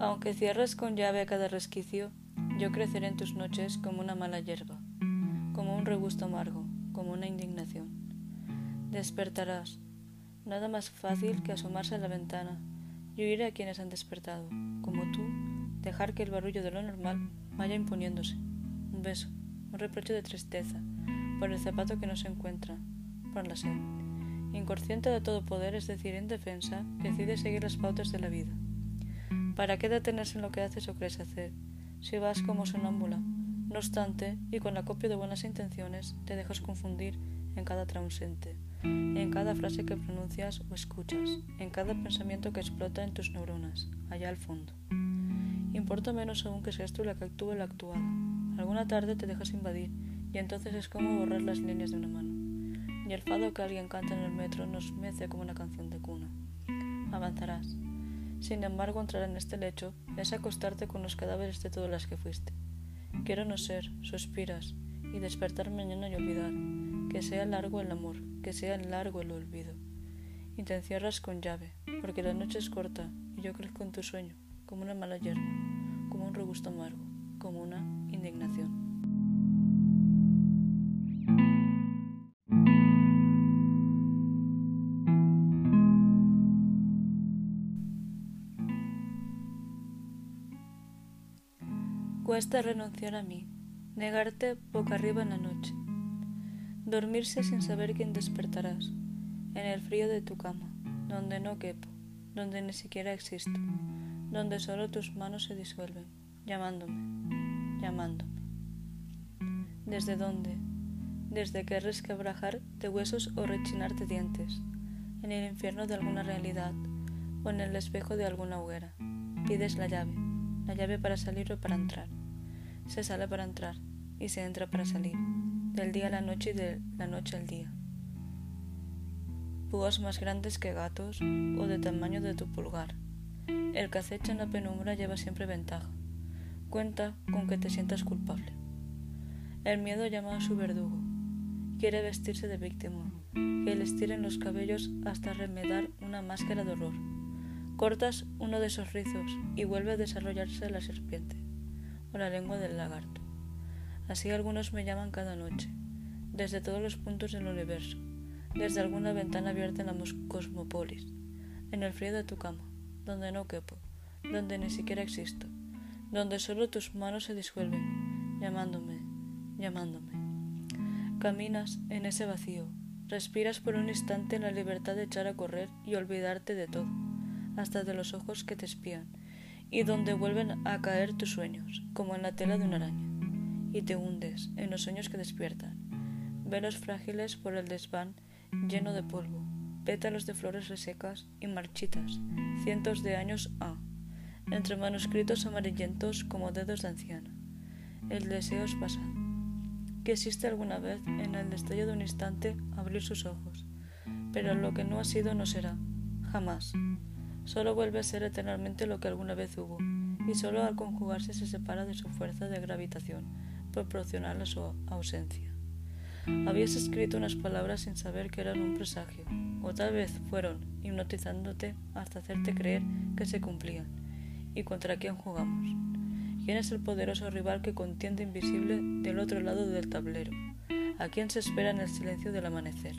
Aunque cierres con llave a cada resquicio, yo creceré en tus noches como una mala hierba, como un regusto amargo, como una indignación. Despertarás, nada más fácil que asomarse a la ventana y oír a quienes han despertado, como tú, dejar que el barullo de lo normal vaya imponiéndose. Un beso, un reproche de tristeza, por el zapato que no se encuentra, por la sed. Inconsciente de todo poder, es decir, indefensa, decide seguir las pautas de la vida. ¿Para qué detenerse en lo que haces o crees hacer? Si vas como sonámbula. No obstante, y con la copia de buenas intenciones, te dejas confundir en cada transente, en cada frase que pronuncias o escuchas, en cada pensamiento que explota en tus neuronas, allá al fondo. Importa menos aún que seas tú la que actúe la actuada. Alguna tarde te dejas invadir y entonces es como borrar las líneas de una mano. Y el fado que alguien canta en el metro nos mece como una canción de cuna. Avanzarás. Sin embargo, entrar en este lecho es acostarte con los cadáveres de todas las que fuiste. Quiero no ser, suspiras, y despertar mañana y olvidar, que sea largo el amor, que sea largo el olvido. Y te encierras con llave, porque la noche es corta y yo crezco en tu sueño, como una mala hierba, como un robusto amargo, como una indignación. Cuesta renunciar a mí, negarte boca arriba en la noche, dormirse sin saber quién despertarás, en el frío de tu cama, donde no quepo, donde ni siquiera existo, donde solo tus manos se disuelven, llamándome, llamándome. ¿Desde dónde? Desde que resquebrajar de huesos o rechinar de dientes, en el infierno de alguna realidad o en el espejo de alguna hoguera. Pides la llave, la llave para salir o para entrar se sale para entrar y se entra para salir, del día a la noche y de la noche al día. Púas más grandes que gatos o de tamaño de tu pulgar. El que en la penumbra lleva siempre ventaja. Cuenta con que te sientas culpable. El miedo llama a su verdugo. Quiere vestirse de víctima, que le estiren los cabellos hasta remedar una máscara de horror. Cortas uno de esos rizos y vuelve a desarrollarse la serpiente o la lengua del lagarto. Así algunos me llaman cada noche, desde todos los puntos del universo, desde alguna ventana abierta en la cosmópolis, en el frío de tu cama, donde no quepo, donde ni siquiera existo, donde solo tus manos se disuelven, llamándome, llamándome. Caminas en ese vacío, respiras por un instante en la libertad de echar a correr y olvidarte de todo, hasta de los ojos que te espían, y donde vuelven a caer tus sueños, como en la tela de una araña, y te hundes en los sueños que despiertan, velos frágiles por el desván lleno de polvo, pétalos de flores resecas y marchitas, cientos de años a, entre manuscritos amarillentos como dedos de anciana. El deseo es pasado. Que existe alguna vez en el destello de un instante abrir sus ojos, pero lo que no ha sido no será, jamás solo vuelve a ser eternamente lo que alguna vez hubo, y solo al conjugarse se separa de su fuerza de gravitación, proporcional a su ausencia. Habías escrito unas palabras sin saber que eran un presagio, o tal vez fueron hipnotizándote hasta hacerte creer que se cumplían. ¿Y contra quién jugamos? ¿Quién es el poderoso rival que contiende invisible del otro lado del tablero? ¿A quién se espera en el silencio del amanecer?